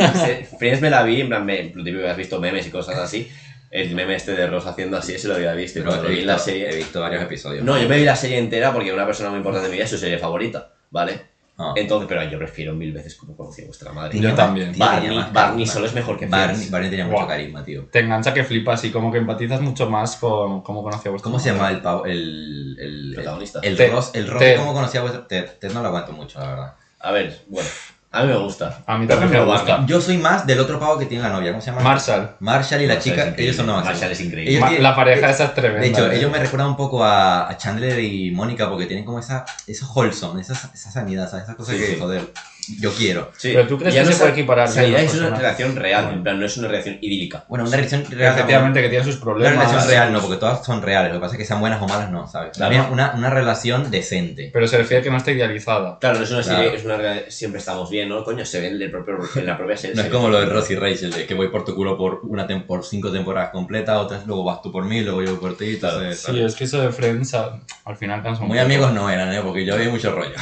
[SPEAKER 3] mierda.
[SPEAKER 2] Se- Friends me la vi, en plan, me, lo típico que has visto memes y cosas así. El meme este de Ross haciendo así, ese lo había visto. Y
[SPEAKER 3] Pero
[SPEAKER 2] cuando
[SPEAKER 3] he
[SPEAKER 2] vi la
[SPEAKER 3] visto,
[SPEAKER 2] serie,
[SPEAKER 3] he visto varios episodios.
[SPEAKER 2] No, yo me vi la serie entera porque una persona muy importante de mi vida es su serie favorita, ¿vale?
[SPEAKER 3] Ah.
[SPEAKER 2] Entonces, pero yo prefiero mil veces como conocí a vuestra madre.
[SPEAKER 1] Yo también.
[SPEAKER 3] Tío,
[SPEAKER 2] Barney, Barney solo es mejor que
[SPEAKER 3] Barney. Barney tenía mucho carisma, tío.
[SPEAKER 1] Te engancha que flipas y como que empatizas mucho más con cómo conocía a vuestra
[SPEAKER 3] ¿Cómo se llama el pavo? El, el,
[SPEAKER 2] Protagonista.
[SPEAKER 3] El,
[SPEAKER 1] Ted.
[SPEAKER 3] Ross, el Ross,
[SPEAKER 1] Ted.
[SPEAKER 3] ¿cómo conocía a vuestra Ted, Ted no lo aguanto mucho, la verdad.
[SPEAKER 2] A ver, bueno, a mí me gusta.
[SPEAKER 1] A mí también me gusta.
[SPEAKER 3] Yo soy más del otro pavo que tiene la novia, ¿cómo se llama?
[SPEAKER 1] Marshall.
[SPEAKER 3] Marshall y la
[SPEAKER 2] Marshall
[SPEAKER 3] chica, ellos son máximo.
[SPEAKER 2] Marshall es increíble.
[SPEAKER 3] Ellos
[SPEAKER 1] la pareja esa es tremenda.
[SPEAKER 3] De hecho,
[SPEAKER 1] ¿eh?
[SPEAKER 3] ellos me recuerdan un poco a, a Chandler y Mónica porque tienen como esa, esa wholesome, esa, esa sanidad, ¿sabes? Esa cosa
[SPEAKER 2] Sí,
[SPEAKER 3] que,
[SPEAKER 2] sí.
[SPEAKER 3] joder, yo quiero.
[SPEAKER 2] Sí.
[SPEAKER 1] Pero tú crees
[SPEAKER 2] Y ya
[SPEAKER 1] que
[SPEAKER 2] no
[SPEAKER 1] se puede equiparar
[SPEAKER 2] es una
[SPEAKER 1] personajes?
[SPEAKER 2] relación real,
[SPEAKER 1] Bueno.
[SPEAKER 2] en plan, no es una relación idílica.
[SPEAKER 3] Bueno, una relación real.
[SPEAKER 1] Efectivamente, que tiene sus
[SPEAKER 3] Una
[SPEAKER 1] problemas.
[SPEAKER 3] relación real no, porque todas son reales. Lo que pasa es que sean buenas o malas no, ¿sabes?
[SPEAKER 2] Claro.
[SPEAKER 3] También una, una relación decente.
[SPEAKER 1] Pero se refiere que no está idealizada.
[SPEAKER 2] Claro, no es una
[SPEAKER 3] Claro.
[SPEAKER 2] serie, es una re- siempre estamos bien, ¿no? Coño, se ve en, el propio, en la propia serie.
[SPEAKER 3] No es como lo de Ross y Rachel, de que voy por tu culo por una tem- por cinco temporadas completas, otras luego vas tú por mí, luego yo por ti.
[SPEAKER 2] Claro.
[SPEAKER 3] entonces,
[SPEAKER 1] Sí, es que eso de Friends a- al final cansa
[SPEAKER 3] Muy amigos no eran, ¿eh? Porque yo había mucho rollo.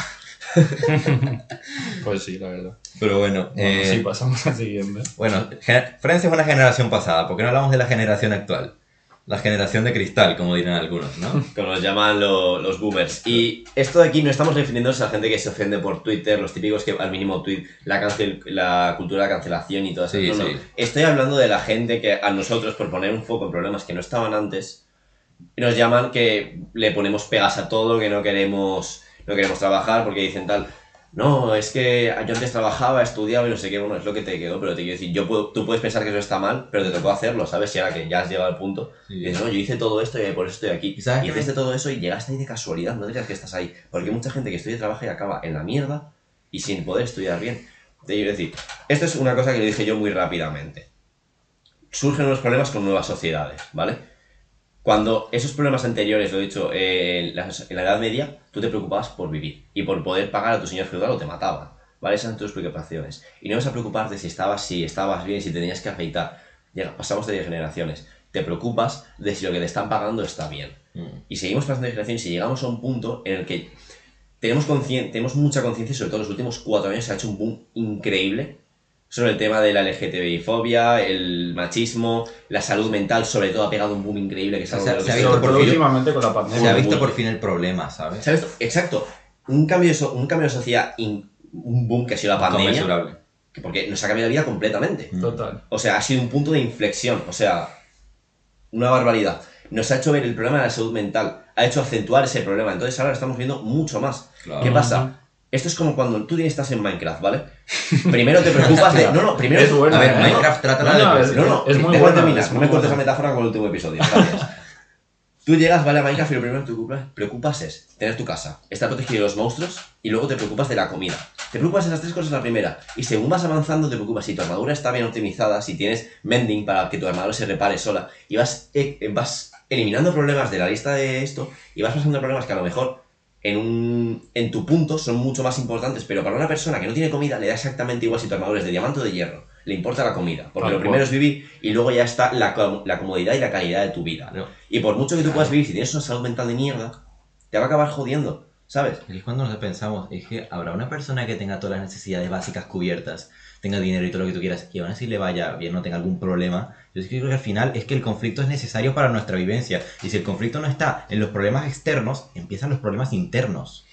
[SPEAKER 1] Pues sí, la verdad.
[SPEAKER 3] Pero bueno,
[SPEAKER 1] Bueno,
[SPEAKER 3] eh,
[SPEAKER 1] sí, pasamos al siguiente.
[SPEAKER 3] bueno, Friends es una generación pasada, ¿por qué no hablamos de la generación actual? La generación de cristal, como dirán algunos, ¿no?
[SPEAKER 2] Como los llaman lo- los boomers. Y esto de aquí no estamos refiriéndonos a gente que se ofende por Twitter, los típicos que al mínimo tweet, la, cancel, la cultura de cancelación y todo eso.
[SPEAKER 3] Sí,
[SPEAKER 2] no, no.
[SPEAKER 3] sí.
[SPEAKER 2] Estoy hablando de la gente que a nosotros, por poner un foco en problemas que no estaban antes, nos llaman que le ponemos pegas a todo, que no queremos, no queremos trabajar porque dicen tal. No, es que yo antes trabajaba, estudiaba y no sé qué, bueno, es lo que te quedó, pero te quiero decir, yo puedo- tú puedes pensar que eso está mal, pero te tocó hacerlo, ¿sabes? Y ahora que ya has llegado al punto,
[SPEAKER 3] Sí.
[SPEAKER 2] y dices, no, yo hice todo esto y por eso estoy aquí.
[SPEAKER 3] ¿Y
[SPEAKER 2] hiciste todo eso y llegaste ahí de casualidad, no digas que estás ahí. Porque hay mucha gente que estudia y trabaja y acaba en la mierda y sin poder estudiar bien. Te quiero decir, esto es una cosa que le dije yo muy rápidamente. Surgen unos problemas con nuevas sociedades, ¿vale? Cuando esos problemas anteriores, lo he dicho, eh, en, la, en la Edad Media, tú te preocupabas por vivir y por poder pagar a tu señor feudal o te mataban, ¿vale? Esas eran tus preocupaciones. Y no vas a preocuparte si estabas, si estabas bien, si tenías que afeitar. Llega, pasamos de generaciones. Te preocupas de si lo que te están pagando está bien.
[SPEAKER 3] Mm.
[SPEAKER 2] Y seguimos pasando de generaciones y llegamos a un punto en el que tenemos, tenemos mucha conciencia, sobre todo en los últimos cuatro años se ha hecho un boom increíble sobre el tema de la LGTBI-fobia, el machismo, la salud mental, sobre todo ha pegado un boom increíble que es
[SPEAKER 3] O
[SPEAKER 2] algo
[SPEAKER 3] sea,
[SPEAKER 2] de lo
[SPEAKER 3] se
[SPEAKER 2] que
[SPEAKER 3] ha visto por fin-
[SPEAKER 1] últimamente con la
[SPEAKER 3] Se
[SPEAKER 1] pandemia.
[SPEAKER 3] ha visto por fin el problema, ¿sabes?
[SPEAKER 2] ¿Sabes? Exacto. Un cambio de, so- un cambio de sociedad, in- un boom que ha sido la pandemia, que- porque nos ha cambiado la vida completamente.
[SPEAKER 3] Mm.
[SPEAKER 1] Total.
[SPEAKER 2] O sea, ha sido un punto de inflexión, o sea, una barbaridad. Nos ha hecho ver el problema de la salud mental, ha hecho acentuar ese problema. Entonces ahora lo estamos viendo mucho más.
[SPEAKER 3] Claro.
[SPEAKER 2] ¿Qué pasa? Esto es como cuando tú estás en Minecraft, ¿vale? Primero te preocupas de... No, no, primero...
[SPEAKER 1] Es
[SPEAKER 3] A ver,
[SPEAKER 1] ¿eh?
[SPEAKER 3] Minecraft trata
[SPEAKER 1] No,
[SPEAKER 3] la
[SPEAKER 1] no, es-
[SPEAKER 2] No, no,
[SPEAKER 1] Es muy
[SPEAKER 2] terminar,
[SPEAKER 1] es
[SPEAKER 2] no me cortes la metáfora con el último episodio. Gracias. Tú llegas, vale, a Minecraft y lo primero que te preocupas, es tener tu casa, estar protegido de los monstruos y luego te preocupas de la comida. Te preocupas de esas tres cosas la primera y según vas avanzando te preocupas si tu armadura está bien optimizada, si tienes mending para que tu armadura se repare sola y vas, eh, vas eliminando problemas de la lista de esto y vas pasando problemas que a lo mejor en, un, en tu punto son mucho más importantes, pero para una persona que no tiene comida le da exactamente igual si tu armadura es de diamante o de hierro. Le importa la comida, porque lo primero es vivir y luego ya está la, la comodidad y la calidad de tu vida.
[SPEAKER 3] Claro.
[SPEAKER 2] Y por mucho que tú puedas vivir, si tienes una salud mental de mierda, te va a acabar jodiendo, ¿sabes?
[SPEAKER 3] Es cuando nos pensamos, es que habrá una persona que tenga todas las necesidades básicas cubiertas, tenga dinero y todo lo que tú quieras, y aún así le vaya bien, no tenga algún problema. Yo creo que al final es que el conflicto es necesario para nuestra vivencia. Y si el conflicto no está en los problemas externos, empiezan los problemas internos.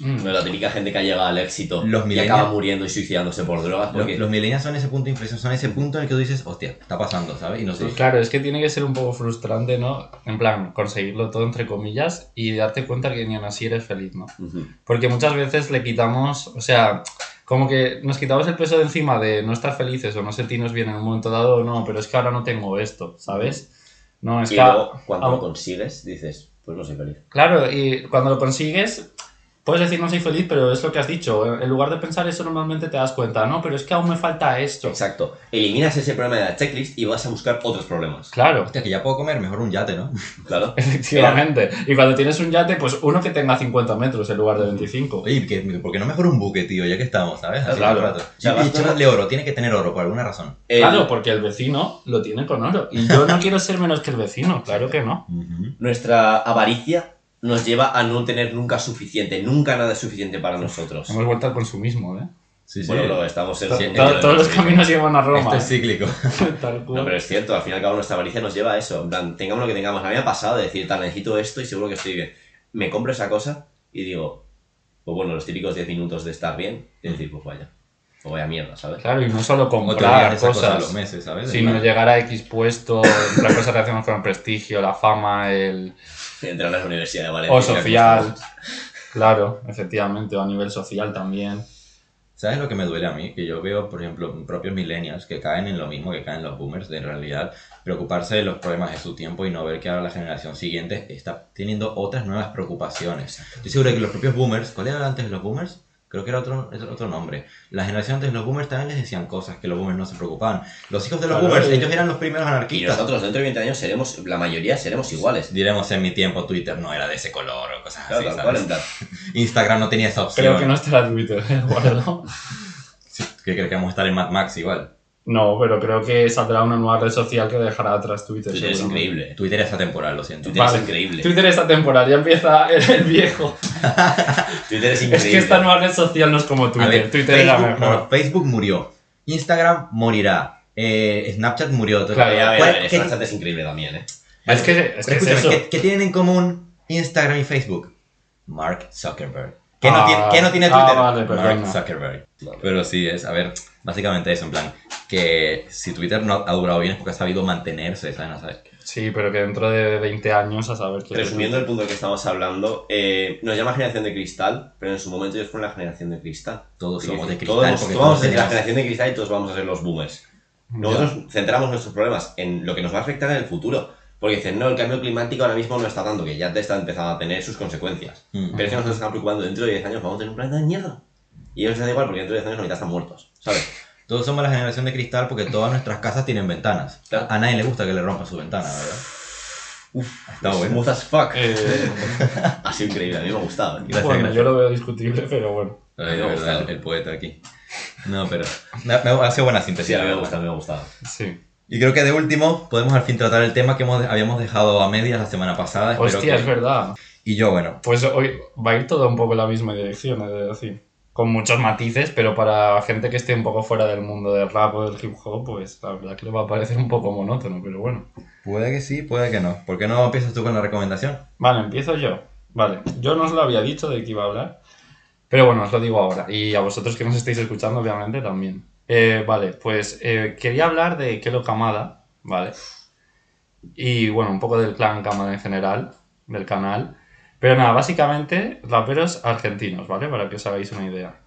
[SPEAKER 2] No, la típica gente que ha llegado al éxito
[SPEAKER 3] Los
[SPEAKER 2] y
[SPEAKER 3] millennials-
[SPEAKER 2] acaba muriendo y suicidándose por drogas.
[SPEAKER 3] Los,
[SPEAKER 2] Porque...
[SPEAKER 3] los millennials son ese punto de inflexión, son ese punto en el que tú dices, hostia, está pasando, ¿sabes? Y nosotros,
[SPEAKER 1] Claro, es que tiene que ser un poco frustrante, ¿no? En plan, conseguirlo todo entre comillas y darte cuenta que ni aún así eres feliz, ¿no? Porque muchas veces le quitamos, o sea, como que nos quitamos el peso de encima de no estar felices o no sentirnos bien en un momento dado, no, pero es que ahora no tengo esto, ¿sabes? No, es
[SPEAKER 2] Y
[SPEAKER 1] que...
[SPEAKER 2] luego, cuando
[SPEAKER 1] ah,
[SPEAKER 2] lo consigues, dices, pues no soy feliz.
[SPEAKER 1] Claro, y cuando lo consigues, puedes decir no soy feliz, pero es lo que has dicho. En lugar de pensar eso, normalmente te das cuenta, no, pero es que aún me falta esto.
[SPEAKER 2] Exacto. Eliminas ese problema de la checklist y vas a buscar otros problemas.
[SPEAKER 1] Claro,
[SPEAKER 3] hostia, que ya puedo comer, mejor un yate, ¿no?
[SPEAKER 2] Claro.
[SPEAKER 1] efectivamente. Y cuando tienes un yate, pues uno que tenga 50 metros en lugar de 25.
[SPEAKER 3] Oye, que, ¿por qué no mejor un buque, tío? Ya que estamos, ¿sabes? Así
[SPEAKER 1] Claro.
[SPEAKER 3] rato.
[SPEAKER 2] O sea,
[SPEAKER 3] Y-
[SPEAKER 2] vas
[SPEAKER 3] oro, tiene que tener oro por alguna razón.
[SPEAKER 2] El-
[SPEAKER 1] Claro, porque el vecino lo tiene con oro. Y yo no quiero ser menos que el vecino, claro que no.
[SPEAKER 2] Nuestra avaricia nos lleva a no tener nunca suficiente, nunca nada es suficiente para nosotros.
[SPEAKER 1] Hemos vuelto al consumismo, ¿eh?
[SPEAKER 3] Sí, sí.
[SPEAKER 2] Bueno, lo estamos en
[SPEAKER 1] to-
[SPEAKER 3] entiendo,
[SPEAKER 1] todos los caminos llevan a Roma.
[SPEAKER 3] Esto es cíclico.
[SPEAKER 2] No, pero es cierto, al fin y al cabo nuestra avaricia nos lleva a eso. En plan, tengamos lo que tengamos. A mí me ha pasado de decir, tal, necesito esto y seguro que estoy bien. Me compro esa cosa y digo, pues bueno, los típicos 10 minutos de estar bien y decir, pues vaya, pues vaya mierda, ¿sabes?
[SPEAKER 1] Claro, y no solo
[SPEAKER 3] O
[SPEAKER 1] comprar
[SPEAKER 3] cosas a
[SPEAKER 1] cosas,
[SPEAKER 3] los meses, ¿sabes?
[SPEAKER 1] sino llegar a X puesto, las cosas relacionadas con el prestigio, la fama, el...
[SPEAKER 2] Entrar a la universidad de Valencia.
[SPEAKER 1] o social. Claro, efectivamente, o a nivel social también.
[SPEAKER 3] ¿Sabes lo que me duele a mí? Que yo veo, por ejemplo, propios millennials que caen en lo mismo que caen los boomers, de en realidad preocuparse de los problemas de su tiempo y no ver que ahora la generación siguiente está teniendo otras nuevas preocupaciones. Estoy seguro que los propios boomers, ¿cuál era antes de los boomers? Creo que era otro, era otro nombre. La generación antes de los boomers también les decían cosas que los boomers no se preocupaban. Los hijos de los
[SPEAKER 1] Claro,
[SPEAKER 3] boomers,
[SPEAKER 1] y-
[SPEAKER 3] ellos eran los primeros
[SPEAKER 2] Y
[SPEAKER 3] anarquistas.
[SPEAKER 2] nosotros dentro de 20 años seremos, la mayoría seremos iguales.
[SPEAKER 3] Diremos en mi tiempo Twitter no era de ese color o cosas
[SPEAKER 2] Claro,
[SPEAKER 3] así.
[SPEAKER 2] cual,
[SPEAKER 3] ¿sabes?
[SPEAKER 2] plan.
[SPEAKER 3] Instagram no tenía esa opción.
[SPEAKER 1] Creo que no estará Twitter, ¿eh? Guardo.
[SPEAKER 3] Sí, que creo que vamos a estar en Mad Max igual.
[SPEAKER 1] No, pero creo que saldrá una nueva red social que dejará atrás Twitter.
[SPEAKER 2] Twitter es increíble.
[SPEAKER 3] Twitter es atemporal, lo siento.
[SPEAKER 2] Twitter
[SPEAKER 1] Vale.
[SPEAKER 2] es increíble.
[SPEAKER 1] Twitter esta temporada ya empieza el, el viejo.
[SPEAKER 2] Twitter es
[SPEAKER 1] Es
[SPEAKER 2] increíble.
[SPEAKER 1] que esta nueva red social no es como Twitter.
[SPEAKER 3] ver,
[SPEAKER 1] Twitter era
[SPEAKER 3] Facebook,
[SPEAKER 1] mejor.
[SPEAKER 3] no, Facebook murió. Instagram morirá. eh, Snapchat murió.
[SPEAKER 1] Claro,
[SPEAKER 2] A ver, ver,
[SPEAKER 3] ¿Cuál-
[SPEAKER 2] a ver,
[SPEAKER 3] qué-
[SPEAKER 2] Snapchat es increíble también, ¿eh?
[SPEAKER 1] Es que, es, que es eso.
[SPEAKER 3] ¿qué, qué tienen en común Instagram y Facebook? Mark Zuckerberg. ¿Qué, no,
[SPEAKER 1] Ah,
[SPEAKER 3] tiene, qué no tiene
[SPEAKER 1] ah,
[SPEAKER 3] Twitter?
[SPEAKER 1] vale, perdona.
[SPEAKER 3] Mark Zuckerberg.
[SPEAKER 2] Vale.
[SPEAKER 3] Pero sí, es, a ver, básicamente eso, en plan, que si Twitter no ha durado bien es porque ha sabido mantenerse, ¿sabes? No sabes.
[SPEAKER 1] Sí, pero que dentro de 20 años a saber qué.
[SPEAKER 2] Resumiendo el punto del que estamos hablando, eh, nos llama generación de cristal, pero en su momento ellos fueron la generación de cristal.
[SPEAKER 3] Todos somos de cristal.
[SPEAKER 2] Todos, todos vamos ser la generación de cristal y todos vamos a ser los boomers. Nosotros centramos nuestros problemas en lo que nos va a afectar en el futuro. Porque dicen, no, el cambio climático ahora mismo no está dando, que ya te está empezando a tener sus consecuencias.
[SPEAKER 3] Mm.
[SPEAKER 2] Pero es que nosotros nos estamos preocupando, dentro de 10 años vamos a tener un planeta de mierda. Y ellos les da igual porque dentro de 10 años la mitad están muertos, ¿sabes?
[SPEAKER 3] Todos somos la generación de cristal porque todas nuestras casas tienen ventanas.
[SPEAKER 2] Claro.
[SPEAKER 3] A nadie le gusta que le rompa su ventana, ¿verdad?
[SPEAKER 2] Uf,
[SPEAKER 3] Está bueno.
[SPEAKER 2] Smooth as fuck.
[SPEAKER 1] Eh,
[SPEAKER 2] Ha sido increíble, a mí me ha gustado.
[SPEAKER 3] Gracias,
[SPEAKER 1] bueno,
[SPEAKER 3] gracias.
[SPEAKER 1] yo lo veo discutible, pero bueno.
[SPEAKER 3] Ay,
[SPEAKER 2] Me
[SPEAKER 3] verdad, el, el poeta aquí. No, pero me, ha- sido buena síntesis.
[SPEAKER 2] Sí, a mí me ha gustado, me ha gustado.
[SPEAKER 1] Sí.
[SPEAKER 3] Y creo que de último podemos al fin tratar el tema que hemos, habíamos dejado a medias la semana pasada.
[SPEAKER 1] Hostia,
[SPEAKER 3] que-
[SPEAKER 1] es verdad.
[SPEAKER 3] Y yo, bueno,
[SPEAKER 1] Pues hoy va a ir todo un poco en la misma dirección, es decir. Con muchos matices, pero para gente que esté un poco fuera del mundo del rap o del hip hop, pues la verdad que le va a parecer un poco monótono, pero bueno.
[SPEAKER 3] puede que sí, puede que no. ¿Por qué no empiezas tú con la recomendación?
[SPEAKER 1] Vale, empiezo yo. Vale, yo no os lo había dicho de que iba a hablar, pero bueno, os lo digo ahora. Y a vosotros que nos estáis escuchando, obviamente, también. Eh, vale, pues eh, quería hablar de Kelo Kamada, ¿vale? Y bueno, un poco del clan Kamada en general, del canal. Pero nada, básicamente, raperos argentinos, ¿vale? Para que os hagáis una idea.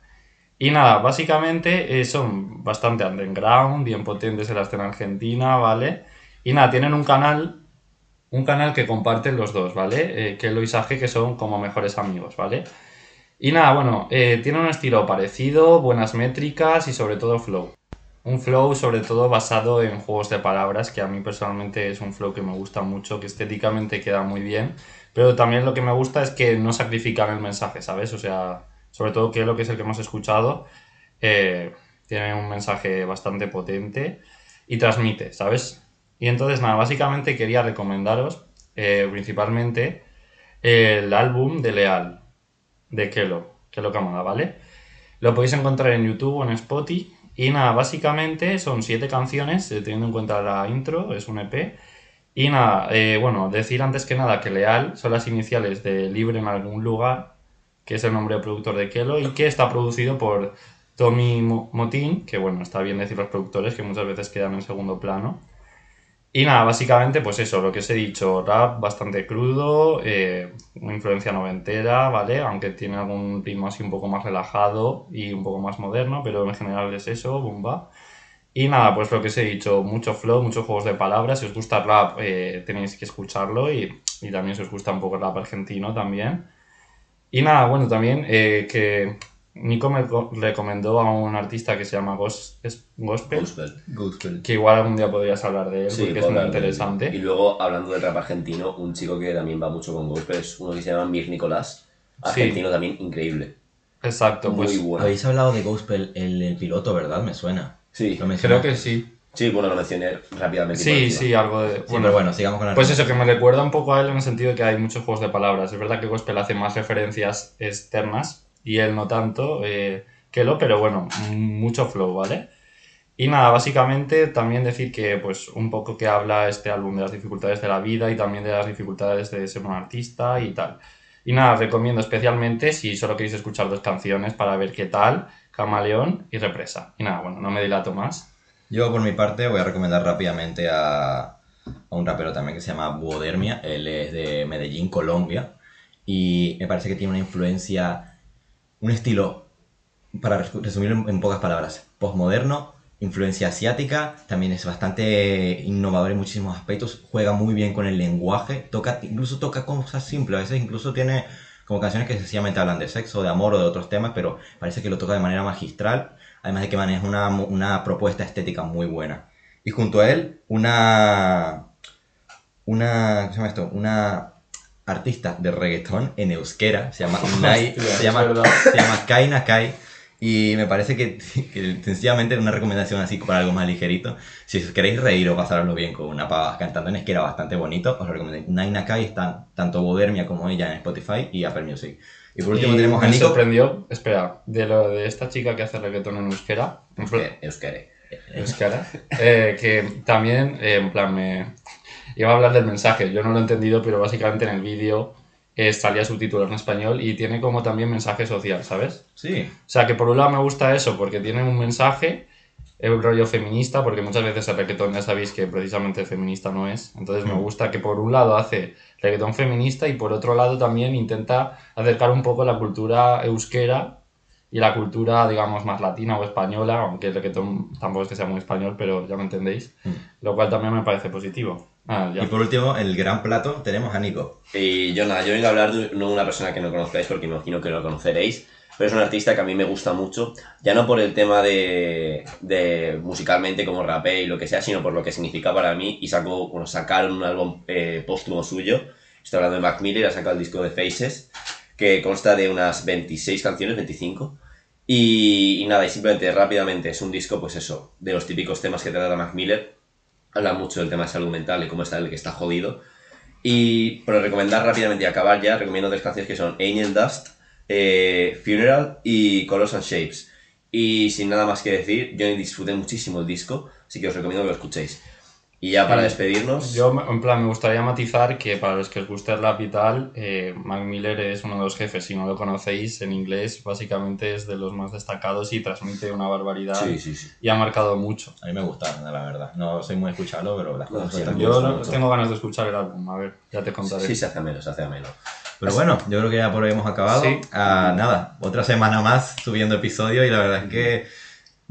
[SPEAKER 1] Y nada, básicamente eh, son bastante underground, bien potentes en la escena argentina, ¿vale? Y nada, tienen un canal un canal que comparten los dos, ¿vale? Eh, Kelo y Sage, que son como mejores amigos, ¿vale? Y nada, bueno, eh, tiene un estilo parecido, buenas métricas y sobre todo flow. Un flow sobre todo basado en juegos de palabras, que a mí personalmente es un flow que me gusta mucho, que estéticamente queda muy bien, pero también lo que me gusta es que no sacrifican el mensaje, ¿sabes? O sea, sobre todo que lo que es el que hemos escuchado, eh, tiene un mensaje bastante potente y transmite, ¿sabes? Y entonces, nada, básicamente quería recomendaros eh, principalmente el álbum de Leal, de Kelo, Kelo Kamada, ¿vale? Lo podéis encontrar en YouTube o en Spotify. Y nada, básicamente son siete canciones, eh, teniendo en cuenta la intro, es un EP. Y nada, eh, bueno, decir antes que nada que Leal son las iniciales de Libre en algún lugar, que es el nombre de productor de Kelo, y que está producido por Tommy Mo- Motín, que bueno, está bien decir los productores, que muchas veces quedan en segundo plano. Y nada, básicamente, pues eso, lo que os he dicho, rap bastante crudo, eh, una influencia noventera, ¿vale? Aunque tiene algún ritmo así un poco más relajado y un poco más moderno, pero en general es eso, bomba. Y nada, pues lo que os he dicho, mucho flow, muchos juegos de palabras. Si os gusta rap, eh, tenéis que escucharlo y, y también si os gusta un poco el rap argentino también. Y nada, bueno, también eh, que Nico me co- recomendó a un artista que se llama Gos- es- Gospel,
[SPEAKER 2] Gospel.
[SPEAKER 3] Gospel.
[SPEAKER 1] que igual algún día podrías hablar de él
[SPEAKER 2] Sí,
[SPEAKER 1] porque es muy interesante.
[SPEAKER 2] Y luego, hablando del rap argentino, un chico que también va mucho con gospel es uno que se llama Mir Nicolás. Argentino también increíble.
[SPEAKER 1] Exacto,
[SPEAKER 2] Muy
[SPEAKER 1] pues
[SPEAKER 2] bueno.
[SPEAKER 3] Habéis hablado de Gospel, el, el piloto, ¿verdad? Me suena.
[SPEAKER 2] Sí,
[SPEAKER 3] Lo
[SPEAKER 1] creo que sí.
[SPEAKER 2] sí, bueno, lo mencioné rápidamente.
[SPEAKER 1] Sí, sí, algo de...
[SPEAKER 3] Sí, pero bueno, sigamos con la
[SPEAKER 1] Pues eso, que me recuerda un poco a él en el sentido de que hay muchos juegos de palabras. Es verdad que Gospel hace más referencias externas y él no tanto eh, que lo, pero bueno, mucho flow, ¿vale? Y nada, básicamente también decir que pues un poco que habla este álbum de las dificultades de la vida y también de las dificultades de ser un artista y tal. Y nada, recomiendo especialmente si solo queréis escuchar dos canciones para ver qué tal, Camaleón y Represa. Y nada, bueno, no me dilato más.
[SPEAKER 3] Yo por mi parte voy a recomendar rápidamente a, a un rapero también que se llama Buodermia, él es de Medellín, Colombia, y me parece que tiene una influencia, un estilo, para resu- resumirlo en, en pocas palabras, postmoderno, influencia asiática, también es bastante innovador en muchísimos aspectos, juega muy bien con el lenguaje, toca, incluso toca cosas simples, a veces incluso tiene como canciones que sencillamente hablan de sexo, de amor o de otros temas, pero parece que lo toca de manera magistral, además de que maneja una, una propuesta estética muy buena. Y junto a él, una. Una. ¿Cómo se llama esto? Una artista de reggaetón en euskera. Se llama Unai.
[SPEAKER 1] Hostia,
[SPEAKER 3] se, llama, se llama Kai Nakai. Y me parece que, que sencillamente una recomendación así para algo más ligerito. Si os queréis reír o pasarlo bien con una pava cantando en euskera bastante bonito, os lo recomiendo. Unai Nakai están tanto Bodermia como ella en Spotify y Apple Music. Y por último
[SPEAKER 1] Y
[SPEAKER 3] tenemos a
[SPEAKER 1] me
[SPEAKER 3] Nico.
[SPEAKER 1] sorprendió, espera, de lo de esta chica que hace reggaetón en euskera,
[SPEAKER 2] Euskere, euskere.
[SPEAKER 1] euskera, eh, que también, eh, en plan, me iba a hablar del mensaje, yo no lo he entendido, pero básicamente en el vídeo eh, salía subtitulado en español y tiene como también mensaje social, ¿sabes?
[SPEAKER 3] Sí.
[SPEAKER 1] O sea, que por un lado me gusta eso, porque tiene un mensaje, el rollo feminista, porque muchas veces el reggaetón ya sabéis que precisamente feminista no es. Entonces me
[SPEAKER 3] Mm.
[SPEAKER 1] gusta que por un lado hace reggaetón feminista y por otro lado también intenta acercar un poco la cultura euskera y la cultura, digamos, más latina o española, aunque el reggaetón tampoco es que sea muy español, pero ya me entendéis.
[SPEAKER 3] Mm.
[SPEAKER 1] Lo cual también me parece positivo. Ah.
[SPEAKER 3] Y por último, en el gran plato tenemos a Nico.
[SPEAKER 2] Y yo nada, yo vengo a hablar de una persona que no conozcáis, porque imagino que lo conoceréis, pero es un artista que a mí me gusta mucho, ya no por el tema de, de musicalmente como rapé y lo que sea, sino por lo que significa para mí, y sacó, bueno, sacaron un álbum eh, póstumo suyo, estoy hablando de Mac Miller, ha sacado el disco de Faces, que consta de unas 26 canciones, 25, y, y nada, y simplemente rápidamente es un disco, pues eso, de los típicos temas que trata Mac Miller, habla mucho del tema de salud mental y cómo está el que está jodido, y para recomendar rápidamente y acabar ya, recomiendo tres canciones que son Angel Dust, eh, Funeral y Colors and Shapes. Y sin nada más que decir, yo disfruté muchísimo el disco, así que os recomiendo que lo escuchéis. Y ya para
[SPEAKER 1] Sí.
[SPEAKER 2] despedirnos,
[SPEAKER 1] Yo, en plan, me gustaría matizar que para los que os guste el rap y tal, eh, Mac Miller es uno de los jefes. Si no lo conocéis, en inglés básicamente es de los más destacados y transmite una barbaridad
[SPEAKER 2] sí, sí, sí.
[SPEAKER 1] y ha marcado mucho.
[SPEAKER 3] A mí me gusta, la verdad. No soy muy escuchado, pero las
[SPEAKER 2] No,
[SPEAKER 3] cosas
[SPEAKER 2] sí,
[SPEAKER 3] sueltan.
[SPEAKER 2] Me
[SPEAKER 1] Yo no- tengo ganas de escuchar el álbum, a ver, ya te contaré.
[SPEAKER 2] Sí, se hace menos, se hace menos.
[SPEAKER 3] Pero bueno, yo creo que ya por hoy hemos acabado.
[SPEAKER 1] Sí.
[SPEAKER 3] Ah, nada, otra semana más subiendo episodios y la verdad es que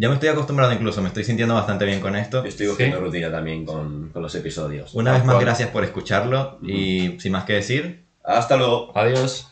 [SPEAKER 3] ya me estoy acostumbrado incluso, me estoy sintiendo bastante bien con esto.
[SPEAKER 2] Yo estoy cogiendo
[SPEAKER 1] Sí.
[SPEAKER 2] rutina también con, con los episodios.
[SPEAKER 3] Una vez más,
[SPEAKER 1] cual.
[SPEAKER 3] gracias por escucharlo y sin más que decir,
[SPEAKER 2] Hasta luego.
[SPEAKER 1] Adiós.